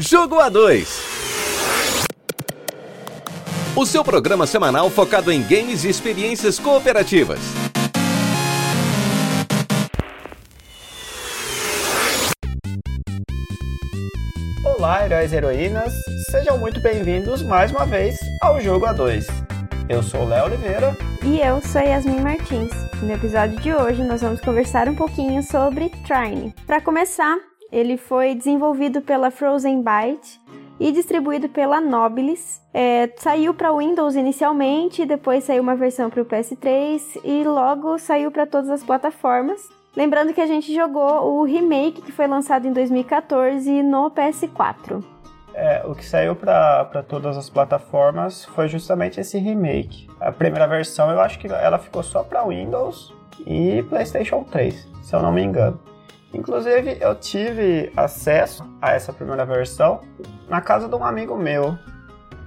Jogo A2. O seu programa semanal focado em games e experiências cooperativas. Olá, heróis e heroínas, sejam muito bem-vindos mais uma vez ao Jogo A2. Eu sou o Léo Oliveira. E eu sou Yasmin Martins. No episódio de hoje nós vamos conversar um pouquinho sobre Trine. Para começar, ele foi desenvolvido pela Frozen Byte e distribuído pela Nobilis. É, saiu para Windows inicialmente, depois saiu uma versão para o PS3 e logo saiu para todas as plataformas. Lembrando que a gente jogou o remake que foi lançado em 2014 no PS4. É, o que saiu para todas as plataformas foi justamente esse remake. A primeira versão eu acho que ela ficou só para Windows e PlayStation 3, se eu não me engano. Inclusive, eu tive acesso a essa primeira versão na casa de um amigo meu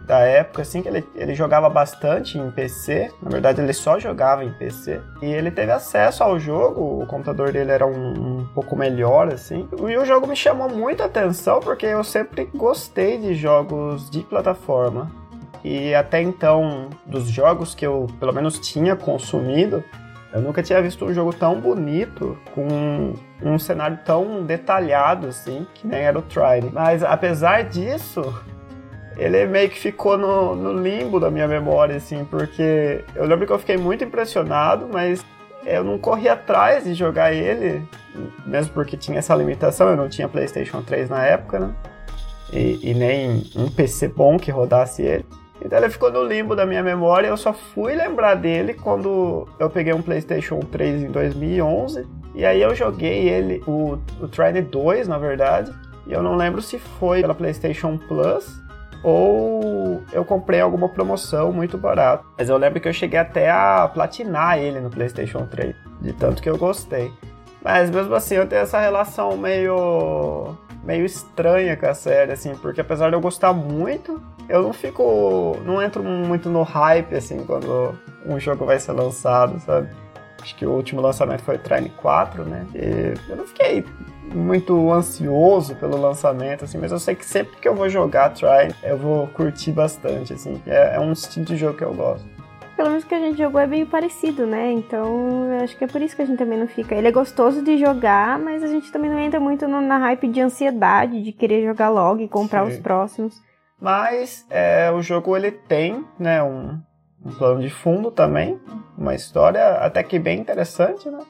da época, assim, que ele, ele jogava bastante em PC. Na verdade, ele só jogava em PC. E ele teve acesso ao jogo, o computador dele era um, um pouco melhor, assim. E o jogo me chamou muita atenção porque eu sempre gostei de jogos de plataforma. E até então, dos jogos que eu pelo menos tinha consumido, eu nunca tinha visto um jogo tão bonito, com um cenário tão detalhado assim, que nem era o Trine. Mas apesar disso, ele meio que ficou no, no, limbo da minha memória, assim, porque eu lembro que eu fiquei muito impressionado, mas eu não corri atrás de jogar ele, mesmo porque tinha essa limitação, eu não tinha PlayStation 3 na época, né? E, e nem um PC bom que rodasse ele. Então ele ficou no limbo da minha memória. Eu só fui lembrar dele quando eu peguei um PlayStation 3 em 2011. E aí eu joguei ele, o, o Trine 2, na verdade. E eu não lembro se foi pela PlayStation Plus ou eu comprei alguma promoção muito barato. Mas eu lembro que eu cheguei até a platinar ele no PlayStation 3, de tanto que eu gostei. Mas mesmo assim eu tenho essa relação meio meio estranha com a série, assim, porque apesar de eu gostar muito, eu não fico. não entro muito no hype, assim, quando um jogo vai ser lançado, sabe? Acho que o último lançamento foi Trine 4, né? E eu não fiquei muito ansioso pelo lançamento, assim, mas eu sei que sempre que eu vou jogar Trine, eu vou curtir bastante, assim. É, é um estilo de jogo que eu gosto pelo menos que a gente jogou é bem parecido, né? Então, eu acho que é por isso que a gente também não fica. Ele é gostoso de jogar, mas a gente também não entra muito no, na hype de ansiedade, de querer jogar logo e comprar Sim. os próximos. Mas é, o jogo ele tem, né, um, um plano de fundo também, uma história até que bem interessante, né?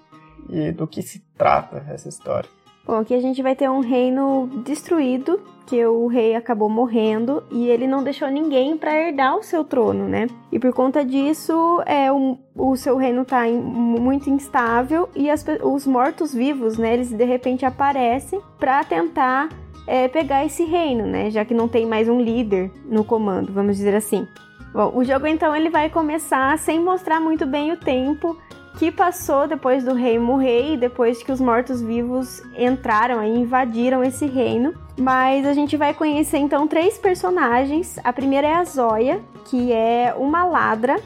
E do que se trata essa história? Bom, aqui a gente vai ter um reino destruído, que o rei acabou morrendo e ele não deixou ninguém para herdar o seu trono, né? E por conta disso, é, o, o seu reino tá in, muito instável e as, os mortos-vivos, né? Eles de repente aparecem para tentar é, pegar esse reino, né? Já que não tem mais um líder no comando, vamos dizer assim. Bom, o jogo então ele vai começar sem mostrar muito bem o tempo que passou depois do rei morrer e depois que os mortos-vivos entraram e invadiram esse reino. Mas a gente vai conhecer então três personagens. A primeira é a Zoya, que é uma ladra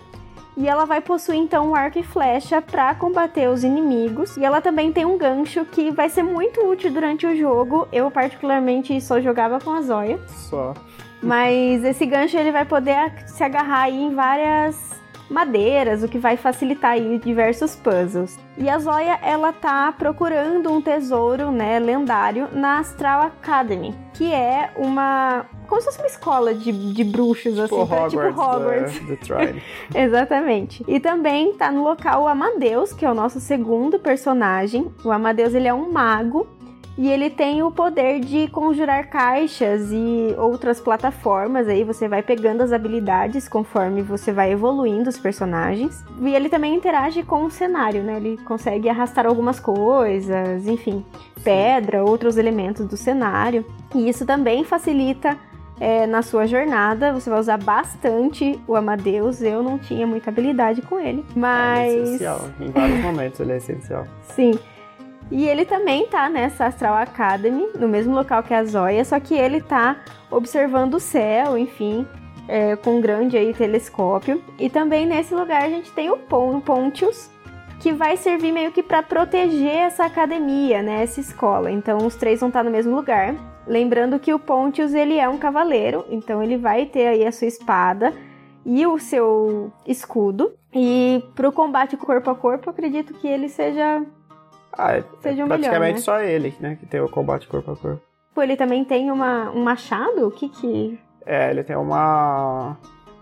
e ela vai possuir então um arco e flecha para combater os inimigos. E ela também tem um gancho que vai ser muito útil durante o jogo. Eu particularmente só jogava com a Zoya. Só. Mas esse gancho ele vai poder se agarrar aí em várias madeiras, o que vai facilitar aí diversos puzzles. E a Zoya, ela tá procurando um tesouro, né, lendário na Astral Academy, que é uma como se fosse uma escola de, de bruxos, tipo assim, Hogwarts, tipo Hogwarts. The, Exatamente. E também tá no local o Amadeus, que é o nosso segundo personagem. O Amadeus, ele é um mago e ele tem o poder de conjurar caixas e outras plataformas. Aí você vai pegando as habilidades conforme você vai evoluindo os personagens. E ele também interage com o cenário, né? Ele consegue arrastar algumas coisas, enfim, pedra, outros elementos do cenário. E isso também facilita é, na sua jornada. Você vai usar bastante o Amadeus. Eu não tinha muita habilidade com ele, mas. É essencial. Em vários momentos ele é essencial. Sim. E ele também tá nessa Astral Academy, no mesmo local que a Zoya, só que ele tá observando o céu, enfim, é, com um grande aí telescópio. E também nesse lugar a gente tem o Pontius, que vai servir meio que para proteger essa academia, né, essa escola. Então os três vão estar no mesmo lugar. Lembrando que o Pontius ele é um cavaleiro, então ele vai ter aí a sua espada e o seu escudo. E pro combate corpo a corpo, acredito que ele seja Ah, é, Seja é o praticamente melhor, né? só ele, né? Que tem o combate corpo a corpo. Pô, ele também tem uma, um machado? O que que. É, ele tem uma.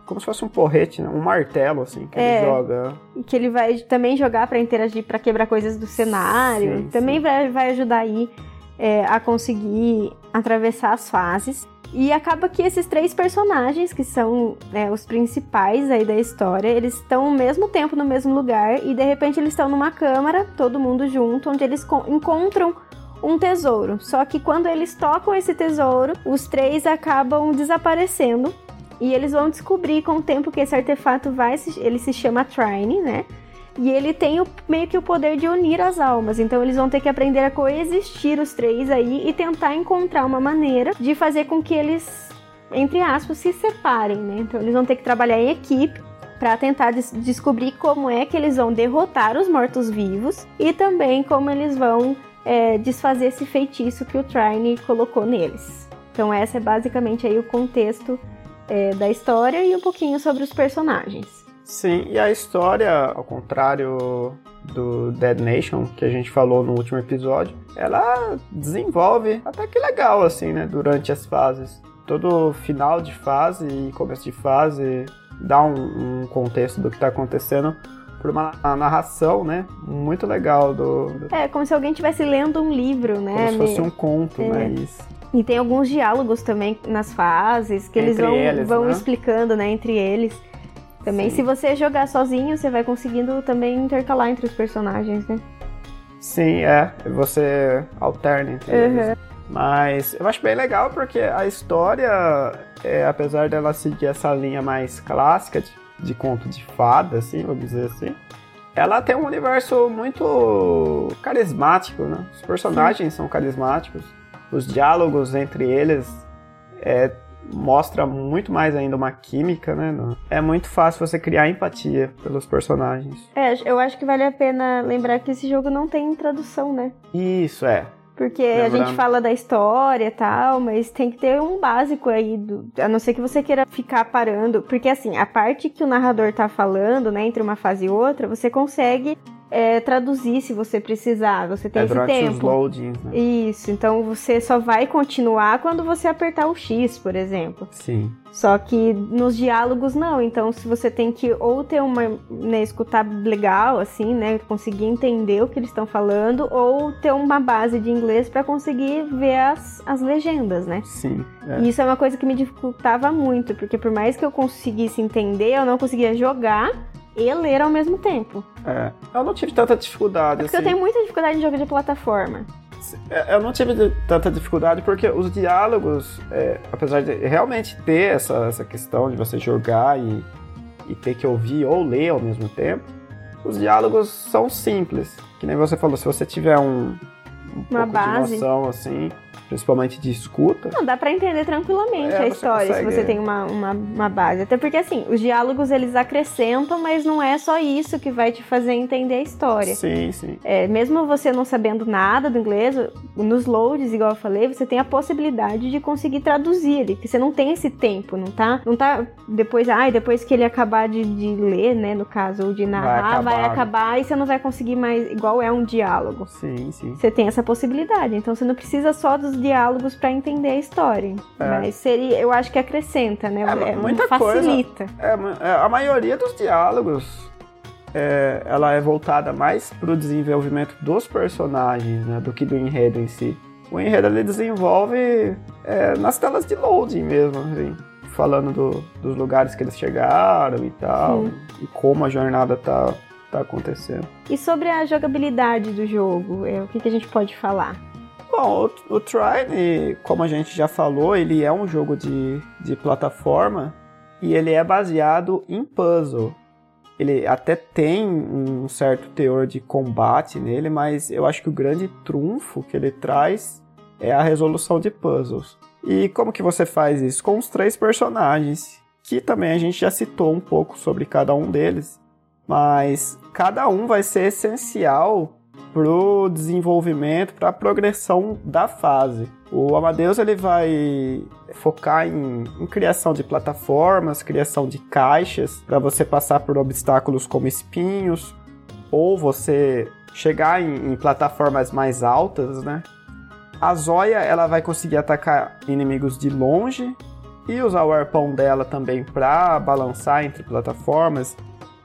Como se fosse um porrete, né? Um martelo, assim, que É. ele joga. e Que ele vai também jogar pra interagir, pra quebrar coisas do cenário. Sim, também sim. Vai, vai ajudar aí é, a conseguir atravessar as fases. E acaba que esses três personagens, que são né, os principais aí da história, eles estão ao mesmo tempo no mesmo lugar e de repente eles estão numa câmara, todo mundo junto, onde eles co- encontram um tesouro. Só que quando eles tocam esse tesouro, os três acabam desaparecendo e eles vão descobrir com o tempo que esse artefato vai, ele se chama Trine, né? E ele tem o- meio que o poder de unir as almas. Então eles vão ter que aprender a coexistir os três aí e tentar encontrar uma maneira de fazer com que eles, entre aspas, se separem, né? Então eles vão ter que trabalhar em equipe para tentar des- descobrir como é que eles vão derrotar os mortos-vivos e também como eles vão é, desfazer esse feitiço que o Trine colocou neles. Então essa é basicamente aí o contexto é, da história e um pouquinho sobre os personagens. Sim, e a história, ao contrário do Dead Nation, que a gente falou no último episódio, ela desenvolve até que legal, assim, né? Durante as fases. Todo final de fase e começo de fase dá um, um contexto do que tá acontecendo por uma narração, né? Muito legal do. do É, como se alguém estivesse lendo um livro, né? como se fosse um conto, é. né? Isso. E tem alguns diálogos também nas fases, que eles Entre vão, eles, vão né? explicando, né, entre eles. Também, Sim. se você jogar sozinho, você vai conseguindo também intercalar entre os personagens, né? Sim, é. Você alterna entre eles. Uhum. Mas eu acho bem legal porque a história, é, apesar dela seguir essa linha mais clássica de, de conto de fada, assim, vamos dizer assim, ela tem um universo muito carismático, né? Os personagens são carismáticos, os diálogos entre eles é, mostra muito mais ainda uma química, né? É muito fácil você criar empatia pelos personagens. É, eu acho que vale a pena lembrar que esse jogo não tem tradução, né? Isso, é. Porque a gente fala da história e tal, mas tem que ter um básico aí, do, a não ser que você queira ficar parando. Porque assim, a parte que o narrador tá falando, né, entre uma fase e outra, você consegue é, traduzir se você precisar. Você tem é esse os tempo. loadings, né? Isso, então você só vai continuar quando você apertar o X, por exemplo. Sim. Só que nos diálogos não, então se você tem que ou ter uma, né, escutar legal assim, né, conseguir entender o que eles estão falando, ou ter uma base de inglês para conseguir ver as, as legendas, né? Sim. é. E isso é uma coisa que me dificultava muito, porque por mais que eu conseguisse entender, eu não conseguia jogar e ler ao mesmo tempo. É, eu não tive tanta dificuldade. Porque eu assim. tenho muita dificuldade em jogo de plataforma. É, Eu não tive tanta dificuldade porque os diálogos, é, apesar de realmente ter essa, essa questão de você jogar e, e ter que ouvir ou ler ao mesmo tempo, os diálogos são simples. Que nem você falou, se você tiver um, um Uma pouco base. de noção, assim, principalmente de escuta, Não, dá pra entender tranquilamente É, a história consegue, se você é. tem uma, uma, uma base. Até porque, assim, os diálogos eles acrescentam, mas não é só isso que vai te fazer entender a história. sim, sim. É, mesmo você não sabendo nada do inglês, nos loads, igual eu falei, você tem a possibilidade de conseguir traduzir ele, que você não tem esse tempo, não tá? Não tá depois, ai, depois que ele acabar de, de ler, né, no caso, ou de narrar, vai acabar, acabar, né? e você não vai conseguir mais, igual é um diálogo. Sim, sim. Você tem essa possibilidade, então você não precisa só dos diálogos pra entender a história. É. Mas seria, eu acho que acrescenta, né? É, muita coisa. facilita. É, ma- é, a maioria dos diálogos é, ela é voltada mais pro desenvolvimento dos personagens, né, do que do enredo em si. O enredo ele desenvolve é, nas telas de loading mesmo, assim, falando do- dos lugares que eles chegaram e tal, Sim. e como a jornada tá, tá acontecendo. E sobre a jogabilidade do jogo, é, o que, que a gente pode falar? Bom, o, o Trine, como a gente já falou, ele é um jogo de, de plataforma e ele é baseado em puzzle. Ele até tem um certo teor de combate nele, mas eu acho que o grande trunfo que ele traz é a resolução de puzzles. E como que você faz isso? Com os três personagens, que também a gente já citou um pouco sobre cada um deles Mas cada um vai ser essencial pro desenvolvimento, para a progressão da fase. O Amadeus ele vai focar em, em criação de plataformas, criação de caixas para você passar por obstáculos como espinhos ou você chegar em, em plataformas mais altas, né? A Zóia ela vai conseguir atacar inimigos de longe e usar o arpão dela também para balançar entre plataformas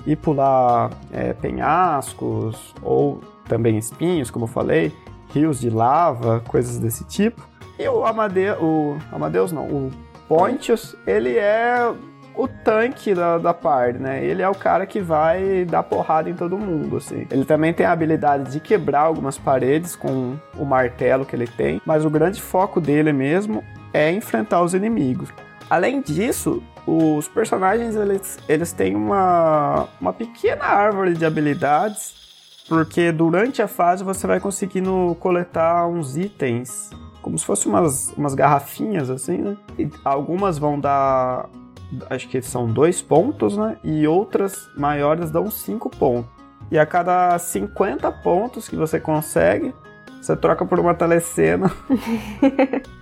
e pular é, penhascos ou também espinhos, como eu falei, rios de lava, coisas desse tipo. E o Amadeus, o Amadeus não, o Pontius, ele é o tanque da, da parte, né? Ele é o cara que vai dar porrada em todo mundo, assim. Ele também tem a habilidade de quebrar algumas paredes com o martelo que ele tem, mas o grande foco dele mesmo é enfrentar os inimigos. Além disso, os personagens eles, eles têm uma, uma pequena árvore de habilidades porque durante a fase você vai conseguindo coletar uns itens, como se fossem umas, umas garrafinhas assim, né? E algumas vão dar, acho que são dois pontos, né? E outras maiores dão cinco pontos. E a cada 50 pontos que você consegue, você troca por uma telecena.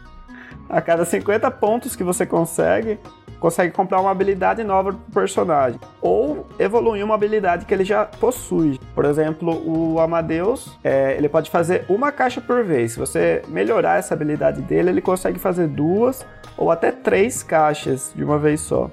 a cada 50 pontos que você consegue, consegue comprar uma habilidade nova pro personagem. Ou evoluir uma habilidade que ele já possui. Por exemplo, o Amadeus, é, ele pode fazer uma caixa por vez. Se você melhorar essa habilidade dele, ele consegue fazer duas ou até três caixas de uma vez só.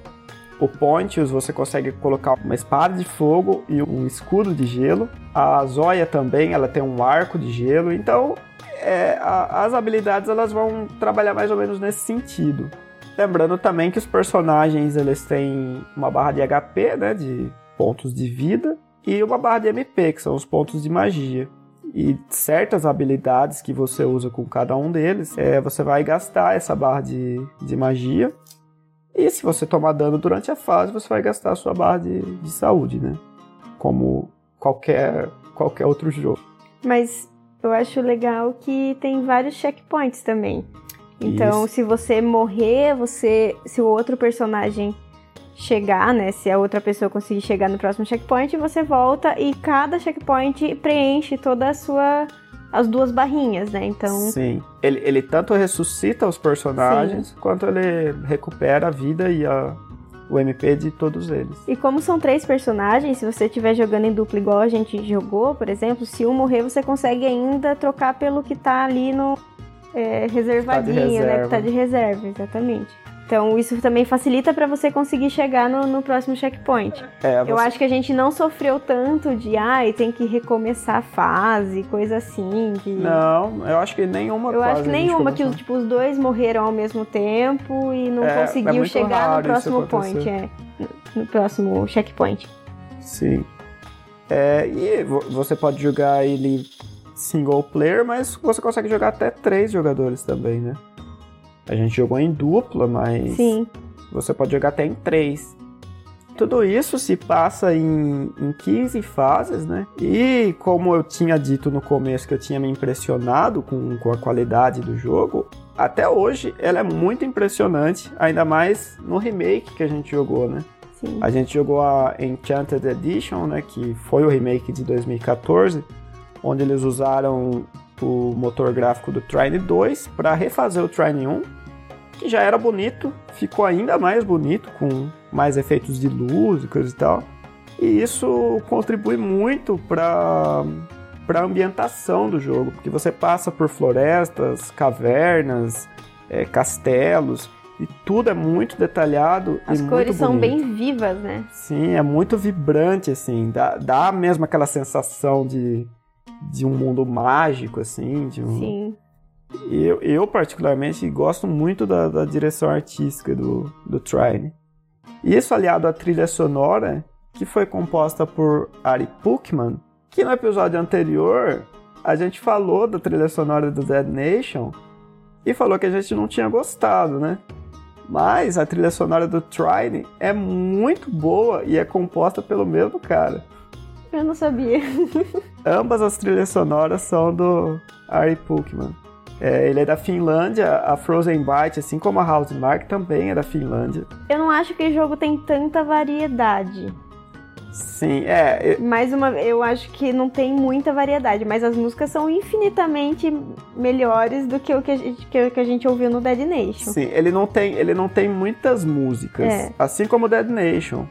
O Pontius você consegue colocar uma espada de fogo e um escudo de gelo. A Zóia também, ela tem um arco de gelo. Então, é, a, as habilidades elas vão trabalhar mais ou menos nesse sentido. Lembrando também que os personagens eles têm uma barra de HP, né, de pontos de vida, e uma barra de MP, que são os pontos de magia. E certas habilidades que você usa com cada um deles, é, você vai gastar essa barra de, de magia. E se você tomar dano durante a fase, você vai gastar a sua barra de, de saúde, né? Como qualquer, qualquer outro jogo. Mas eu acho legal que tem vários checkpoints também. Então, Isso. se você morrer, você, se o outro personagem chegar, né, se a outra pessoa conseguir chegar no próximo checkpoint, você volta e cada checkpoint preenche toda a sua as duas barrinhas, né? Então. Sim. Ele, ele tanto ressuscita os personagens, Sim. quanto ele recupera a vida e a, o MP de todos eles. E como são três personagens, se você estiver jogando em dupla igual a gente jogou, por exemplo, se um morrer, você consegue ainda trocar pelo que tá ali no, é, reservadinho, tá né? Que tá de reserva, exatamente. Então isso também facilita para você conseguir chegar no, no próximo checkpoint. É, você... Eu acho que a gente não sofreu tanto de ai, ah, tem que recomeçar a fase, coisa assim. De... Não, eu acho que nenhuma Eu acho que nenhuma, que tipo, os dois morreram ao mesmo tempo e não é, conseguiu é chegar no próximo point, é, no próximo checkpoint. Sim. É, e você pode jogar ele single player, mas você consegue jogar até três jogadores também, né? A gente jogou em dupla, mas Sim. você pode jogar até em três. Tudo isso se passa em, em 15 fases, né? E como eu tinha dito no começo que eu tinha me impressionado com, com a qualidade do jogo, até hoje ela é muito impressionante, ainda mais no remake que a gente jogou, né? Sim. A gente jogou a Enchanted Edition, né? Que foi o remake de 2014 onde eles usaram o motor gráfico do Trine 2 para refazer o Trine 1, que já era bonito, ficou ainda mais bonito com mais efeitos de luz e coisa e tal. E isso contribui muito para para a ambientação do jogo, porque você passa por florestas, cavernas, é, castelos e tudo é muito detalhado As e muito cores são bem vivas, né? Sim, é muito vibrante assim, dá, dá mesmo aquela sensação de de um mundo mágico, assim. De um... Sim. Eu, eu, particularmente, gosto muito da, da direção artística do, do Trine. E isso aliado à trilha sonora, que foi composta por Ari Puckman, que no episódio anterior a gente falou da trilha sonora do Dead Nation e falou que a gente não tinha gostado, né? Mas a trilha sonora do Trine é muito boa e é composta pelo mesmo cara. Eu não sabia. Ambas as trilhas sonoras são do Ari Pukman. É, ele é da Finlândia, a Frozen Byte, assim como a House Mark, também é da Finlândia. Eu não acho que o jogo tem tanta variedade. Sim, é. Mais uma, eu acho que não tem muita variedade, mas as músicas são infinitamente melhores do que o que a gente, que, que a gente ouviu no Dead Nation. Sim, ele não tem, ele não tem muitas músicas, É. assim como o Dead Nation.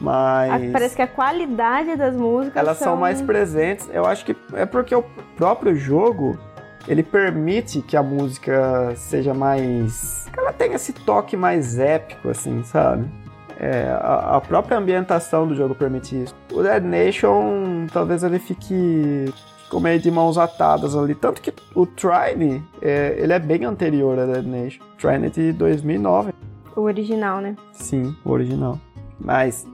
A- Mas Parece que a qualidade das músicas elas são mais presentes. Eu acho que é porque o próprio jogo ele permite que a música seja mais. que ela tenha esse toque mais épico, assim, sabe? É, a, a própria ambientação do jogo permite isso. O Dead Nation, talvez ele fique ficou meio de mãos atadas ali. Tanto que o Trine, é, ele é bem anterior a Dead Nation. Trine é de 2009. o original, né? Sim, o original. Mas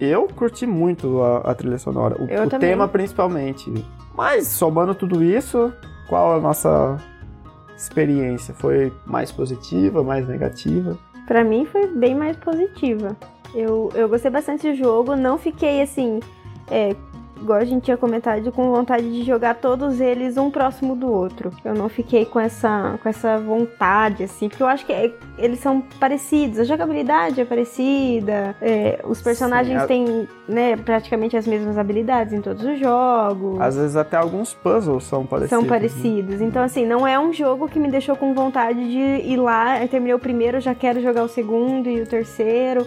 eu curti muito a, a trilha sonora. O, Eu o tema principalmente. Mas somando tudo isso, qual a nossa experiência? Foi mais positiva, mais negativa? Pra mim foi bem mais positiva. Eu, eu gostei bastante do jogo, não fiquei assim, é, igual a gente tinha comentado, com vontade de jogar todos eles um próximo do outro. Eu não fiquei com essa, com essa vontade, assim, porque eu acho que é- eles são parecidos, a jogabilidade é parecida, é, os personagens a- têm né, praticamente as mesmas habilidades em todos os jogos. Às vezes até alguns puzzles são parecidos. São né? parecidos. Então, assim, não é um jogo que me deixou com vontade de ir lá, terminei o primeiro, já quero jogar o segundo e o terceiro.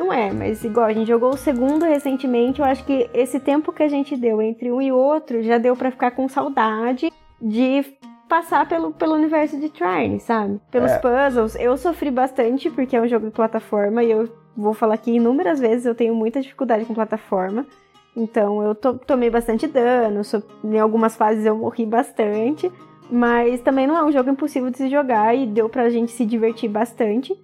Não é, mas igual a gente jogou o segundo recentemente, eu acho que esse tempo que a gente deu entre um e outro já deu pra ficar com saudade de passar pelo, pelo universo de Trine, sabe? Pelos É. puzzles. Eu sofri bastante porque é um jogo de plataforma e eu vou falar que inúmeras vezes eu tenho muita dificuldade com plataforma. Então eu to- tomei bastante dano, so- em algumas fases eu morri bastante, mas também não é um jogo impossível de se jogar e deu pra gente se divertir bastante.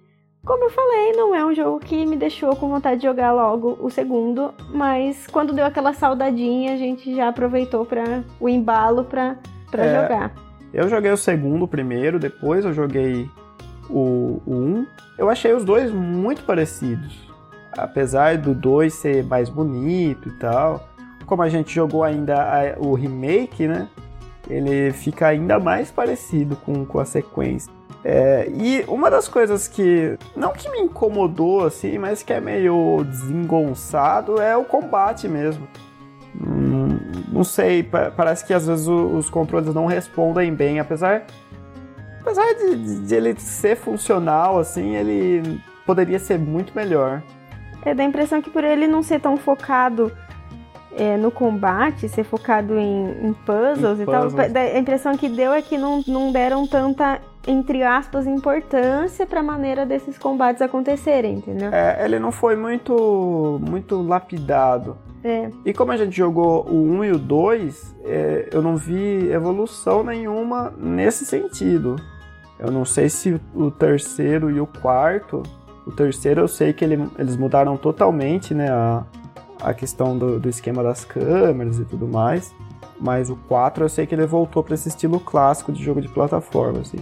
Como eu falei, não é um jogo que me deixou com vontade de jogar logo o segundo, mas quando deu aquela saudadinha, a gente já aproveitou para o embalo pra, pra É. jogar. Eu joguei o segundo primeiro, depois eu joguei o, o um. Eu achei os dois muito parecidos. Apesar do dois ser mais bonito e tal. Como a gente jogou ainda a- o remake, né? Ele fica ainda mais parecido com, com a sequência. É, e uma das coisas que, não que me incomodou assim, mas que é meio desengonçado é o combate mesmo. Hum, não sei, pa- parece que às vezes o- os controles não respondem bem, apesar apesar de, de- de ele ser funcional assim, ele poderia ser muito melhor. É, dá a impressão que por ele não ser tão focado é, no combate, ser focado em, em puzzles Em e tal, puzzles. a impressão que deu é que não, não deram tanta, entre aspas, importância pra maneira desses combates acontecerem, entendeu? É, ele não foi muito muito lapidado. É. E como a gente jogou o 1 e o 2, é, eu não vi evolução nenhuma nesse sentido. Eu não sei se o terceiro e o quarto. O terceiro eu sei que ele- eles mudaram totalmente né, a, a questão do, do esquema das câmeras e tudo mais. Mas o 4 eu sei que ele voltou para esse estilo clássico de jogo de plataforma. Assim.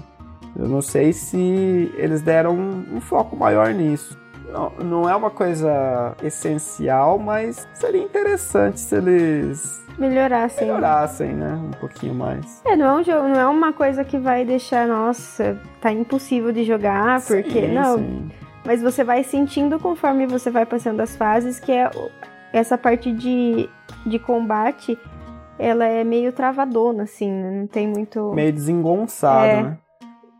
Eu não sei se eles deram um, um foco maior nisso. Não, não é uma coisa essencial, mas seria interessante se eles Melhorar, sim. melhorassem, né? Um pouquinho mais. É, não é um jogo, não é uma coisa que vai deixar, nossa, tá impossível de jogar, porque. Sim, não, sim. Mas você vai sentindo conforme você vai passando as fases que é essa parte de, de combate, ela é meio travadona, assim, né? Não tem muito. Meio desengonçado, É. né?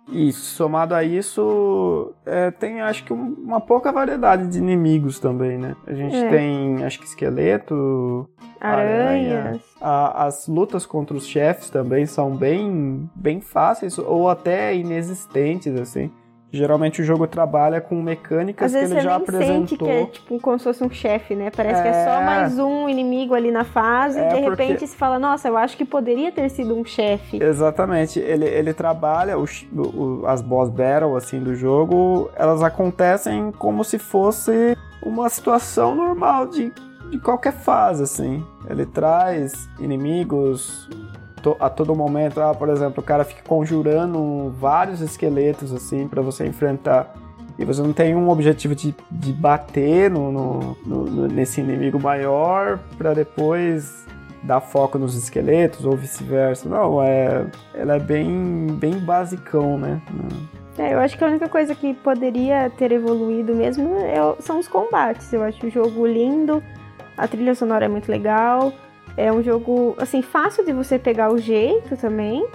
E somado a isso, é, tem acho que um- uma pouca variedade de inimigos também, né? A gente É. tem, acho que esqueleto, Aranhas. A- as lutas contra os chefes também são bem, bem fáceis ou até inexistentes, assim. Geralmente o jogo trabalha com mecânicas Às que vezes ele você já nem apresentou. sente que é tipo como se fosse um chefe, né? Parece que é só É. mais um inimigo ali na fase É, e de porque- repente se fala, nossa, eu acho que poderia ter sido um chefe. Exatamente, ele, ele trabalha os- o- as boss battle assim do jogo, elas acontecem como se fosse uma situação normal de, de qualquer fase assim. Ele traz inimigos to- a todo momento, ah, por exemplo, o cara fica conjurando vários esqueletos assim para você enfrentar. E você não tem um objetivo de, de bater no, no- no- nesse inimigo maior para depois dar foco nos esqueletos ou vice-versa. Não, é, ela é bem, bem basicão, né? É, eu acho que a única coisa que poderia ter evoluído mesmo é são os combates. Eu acho o jogo lindo, A trilha sonora é muito legal. É um jogo, assim, fácil de você pegar o jeito também.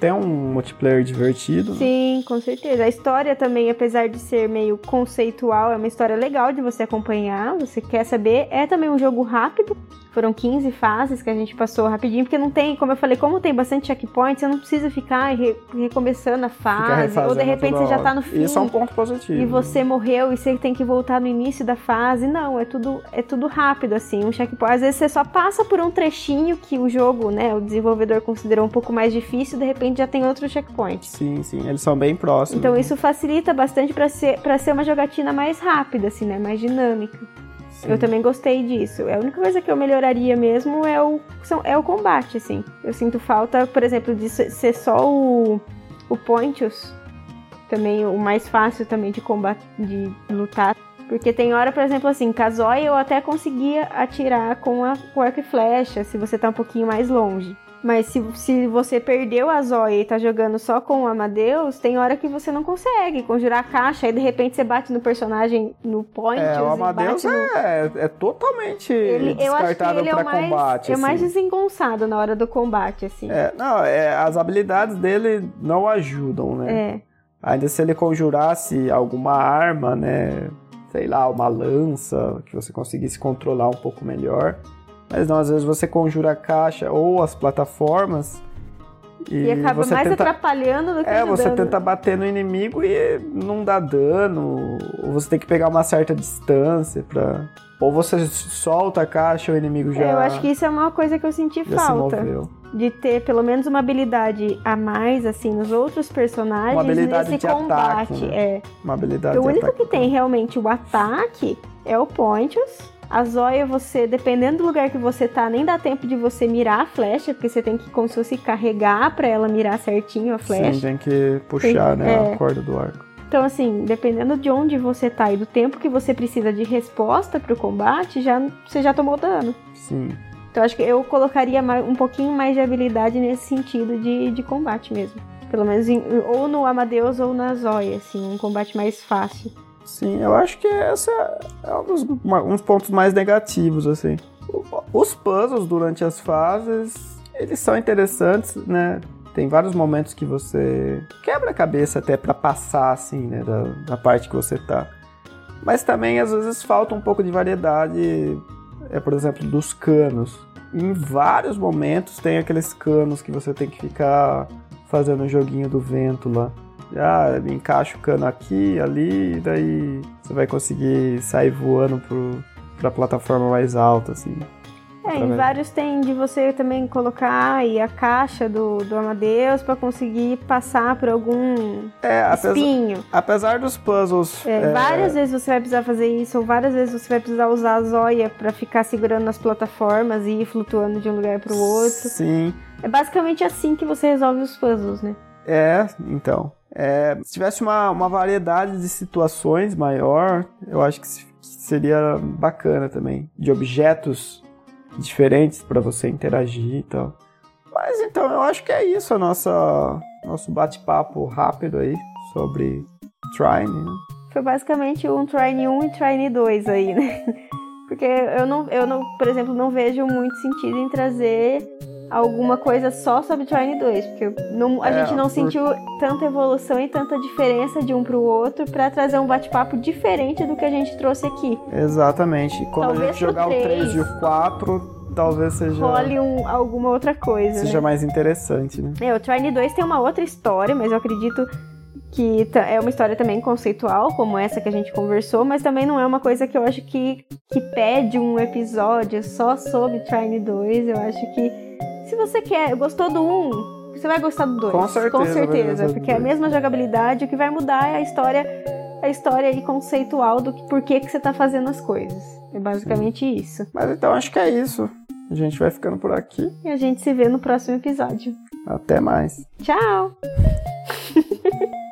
Tem um multiplayer divertido. Sim, com certeza. A história também, apesar de ser meio conceitual, é uma história legal de você acompanhar. Você quer saber. É também um jogo rápido. Foram 15 fases que a gente passou rapidinho, porque não tem, como eu falei, como tem bastante checkpoints, você não precisa ficar re recomeçando a fase, ou de repente você já tá no fim. Isso é um ponto positivo. E você morreu e você tem que voltar no início da fase. Não, é tudo, é tudo rápido, assim. Um checkpoint. Às vezes você só passa por um trechinho que o jogo, né, o desenvolvedor considerou um pouco mais difícil, de repente já tem outro checkpoint. Sim, sim, eles são bem próximos. Então isso facilita bastante para ser, pra ser uma jogatina mais rápida, assim, né, mais dinâmica. Sim. Eu também gostei disso. A única coisa que eu melhoraria mesmo é o, é o combate, assim. Eu sinto falta, por exemplo, de ser só o, o Pontius. Também o mais fácil também de combate, de lutar. Porque tem hora, por exemplo, assim, Kazói eu até conseguia atirar com, a, com arco e flecha, se você tá um pouquinho mais longe. Mas se, se você perdeu a Zóia e tá jogando só com o Amadeus, tem hora que você não consegue conjurar a caixa, aí de repente você bate no personagem no point. É, o Amadeus no... é, é totalmente ele, descartável para é combate. É assim. mais desengonçado na hora do combate, assim. É, não, é, as habilidades dele não ajudam, né? É. Ainda se ele conjurasse alguma arma, né? Sei lá, uma lança, que você conseguisse controlar um pouco melhor mas não, às vezes você conjura a caixa ou as plataformas e, e acaba mais tenta... atrapalhando do que É, ajudando. você tenta bater no inimigo e não dá dano. Ou você tem que pegar uma certa distância pra. Ou você solta a caixa e o inimigo já. É, eu acho que isso é uma coisa que eu senti falta. De ter pelo menos uma habilidade a mais, assim, nos outros personagens uma habilidade nesse de combate. Ataque, né? É. Uma habilidade o único ataque. que tem realmente o ataque é o Pontius a zóia, você, dependendo do lugar que você tá, nem dá tempo de você mirar a flecha, porque você tem que, como se fosse, carregar para ela mirar certinho a flecha. Sim, tem que puxar, tem, né, é... a corda do arco. Então, assim, dependendo de onde você tá e do tempo que você precisa de resposta pro combate, já, você já tomou dano. Sim. Então, acho que eu colocaria mais, um pouquinho mais de habilidade nesse sentido de, de combate mesmo. Pelo menos em, ou no Amadeus ou na Zóia, assim, um combate mais fácil. Sim, eu acho que essa é um dos uns pontos mais negativos, assim. Os puzzles durante as fases, eles são interessantes, né? Tem vários momentos que você quebra a cabeça até para passar, assim, né? Da, da parte que você tá. Mas também, às vezes, falta um pouco de variedade, é, por exemplo, dos canos. Em vários momentos tem aqueles canos que você tem que ficar fazendo o joguinho do vento lá ah, encaixa o cano aqui, ali, e daí você vai conseguir sair voando pro, pra plataforma mais alta, assim. É, em vários tem de você também colocar aí a caixa do, do Amadeus para conseguir passar por algum é, espinho. Apesar, dos puzzles. É, é... Várias vezes você vai precisar fazer isso, ou várias vezes você vai precisar usar a zóia para ficar segurando nas plataformas e ir flutuando de um lugar para o outro. Sim. É basicamente assim que você resolve os puzzles, né? É, então. É, se tivesse uma, uma variedade de situações maior, eu acho que seria bacana também. De objetos diferentes para você interagir e tal. Mas então eu acho que é isso a nossa nosso bate-papo rápido aí sobre Trine. Né? Foi basicamente um Trine 1 e Trine 2 aí, né? Porque eu não, eu não, por exemplo, não vejo muito sentido em trazer alguma coisa só sobre Trine 2, porque não, a é, gente não por... sentiu tanta evolução e tanta diferença de um pro outro para trazer um bate-papo diferente do que a gente trouxe aqui. Exatamente. Quando talvez a gente jogar 3, o 3 e o 4, talvez seja. Role um, alguma outra coisa. Seja né? mais interessante, né? É, o Trine 2 tem uma outra história, mas eu acredito que é uma história também conceitual, como essa que a gente conversou, mas também não é uma coisa que eu acho que, que pede um episódio só sobre Trine 2. Eu acho que se você quer, gostou do 1, você vai gostar do 2. Com certeza. Com certeza, porque é a mesma jogabilidade, o que vai mudar é a história, a história e conceitual do que, por que, que você tá fazendo as coisas. É basicamente Sim. isso. Mas então acho que é isso. A gente vai ficando por aqui. E a gente se vê no próximo episódio. Até mais. Tchau!